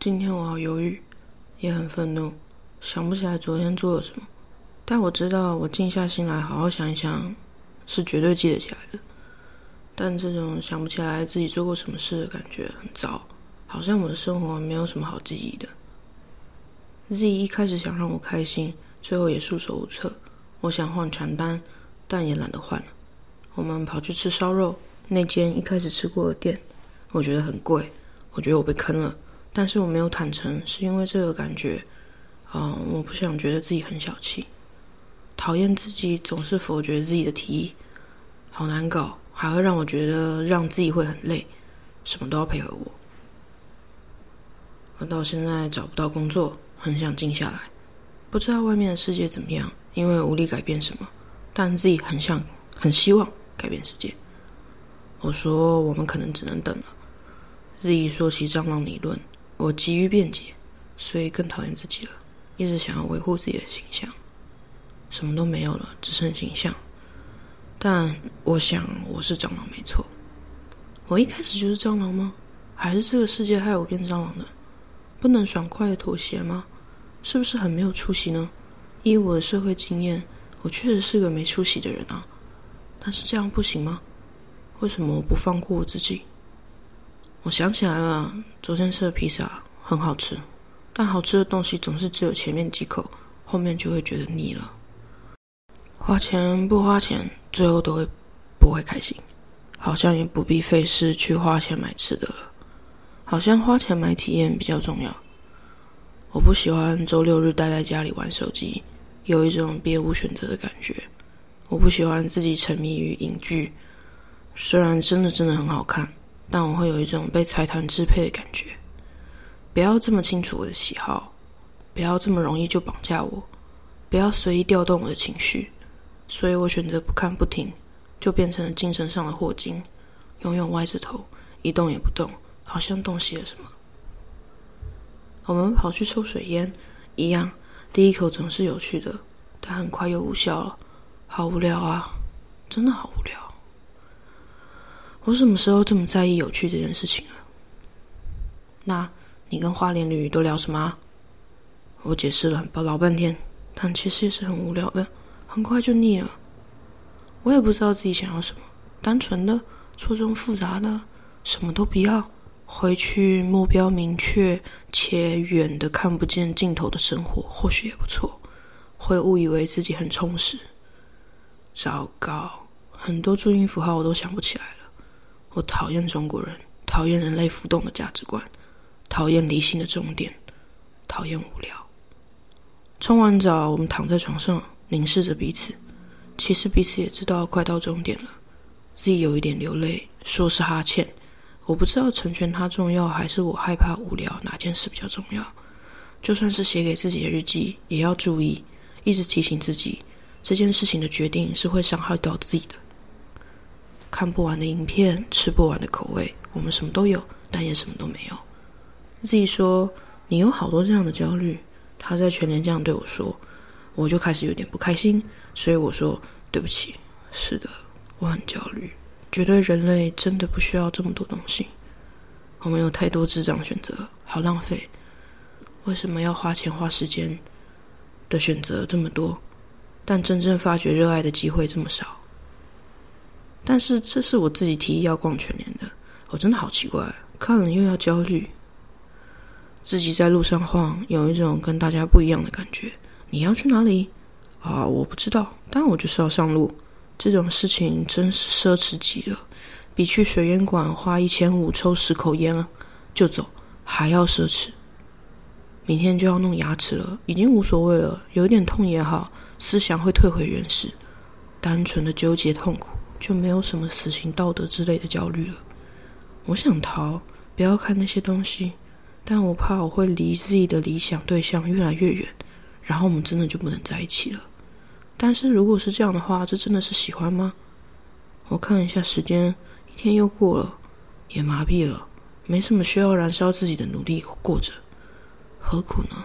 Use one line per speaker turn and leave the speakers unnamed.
今天我好犹豫，也很愤怒，想不起来昨天做了什么。但我知道，我静下心来好好想一想，是绝对记得起来的。但这种想不起来自己做过什么事的感觉很糟，好像我的生活没有什么好记忆的。Z 一开始想让我开心，最后也束手无策。我想换传单，但也懒得换了。我们跑去吃烧肉，那间一开始吃过的店，我觉得很贵。我觉得我被坑了，但是我没有坦诚，是因为这个感觉，嗯，我不想觉得自己很小气，讨厌自己总是否决自己的提议，好难搞，还会让我觉得让自己会很累，什么都要配合我。我到现在找不到工作，很想静下来，不知道外面的世界怎么样，因为无力改变什么，但自己很想、很希望改变世界。我说，我们可能只能等了。日益说起蟑螂理论，我急于辩解，所以更讨厌自己了。一直想要维护自己的形象，什么都没有了，只剩形象。但我想我是蟑螂没错。我一开始就是蟑螂吗？还是这个世界害我变蟑螂的？不能爽快的妥协吗？是不是很没有出息呢？依我的社会经验，我确实是个没出息的人啊。但是这样不行吗？为什么我不放过我自己？我想起来了，昨天吃的披萨很好吃，但好吃的东西总是只有前面几口，后面就会觉得腻了。花钱不花钱，最后都会不会开心，好像也不必费事去花钱买吃的了，好像花钱买体验比较重要。我不喜欢周六日待在家里玩手机，有一种别无选择的感觉。我不喜欢自己沉迷于影剧，虽然真的真的很好看。但我会有一种被财团支配的感觉。不要这么清楚我的喜好，不要这么容易就绑架我，不要随意调动我的情绪。所以我选择不看不听，就变成了精神上的霍金，永远歪着头，一动也不动，好像洞悉了什么。我们跑去抽水烟，一样，第一口总是有趣的，但很快又无效了，好无聊啊，真的好无聊。我什么时候这么在意有趣这件事情了？那你跟花莲女都聊什么？我解释了很老半天，但其实也是很无聊的，很快就腻了。我也不知道自己想要什么，单纯的、错综复杂的，什么都不要，回去目标明确且远的看不见尽头的生活，或许也不错，会误以为自己很充实。糟糕，很多注音符号我都想不起来。我讨厌中国人，讨厌人类浮动的价值观，讨厌理性的终点，讨厌无聊。冲完澡，我们躺在床上凝视着彼此，其实彼此也知道快到终点了。自己有一点流泪，说是哈欠。我不知道成全他重要，还是我害怕无聊，哪件事比较重要？就算是写给自己的日记，也要注意，一直提醒自己，这件事情的决定是会伤害到自己的。看不完的影片，吃不完的口味，我们什么都有，但也什么都没有。自己说你有好多这样的焦虑，他在全年这样对我说，我就开始有点不开心。所以我说对不起，是的，我很焦虑，觉得人类真的不需要这么多东西。我们有太多智障选择，好浪费。为什么要花钱花时间的选择这么多，但真正发掘热爱的机会这么少？但是这是我自己提议要逛全年的，我真的好奇怪，看了又要焦虑。自己在路上晃，有一种跟大家不一样的感觉。你要去哪里？啊，我不知道，但我就是要上路。这种事情真是奢侈极了，比去水烟馆花一千五抽十口烟啊就走还要奢侈。明天就要弄牙齿了，已经无所谓了，有一点痛也好，思想会退回原始，单纯的纠结痛苦。就没有什么死刑、道德之类的焦虑了。我想逃，不要看那些东西，但我怕我会离自己的理想对象越来越远，然后我们真的就不能在一起了。但是如果是这样的话，这真的是喜欢吗？我看一下时间，一天又过了，也麻痹了，没什么需要燃烧自己的努力过着，何苦呢？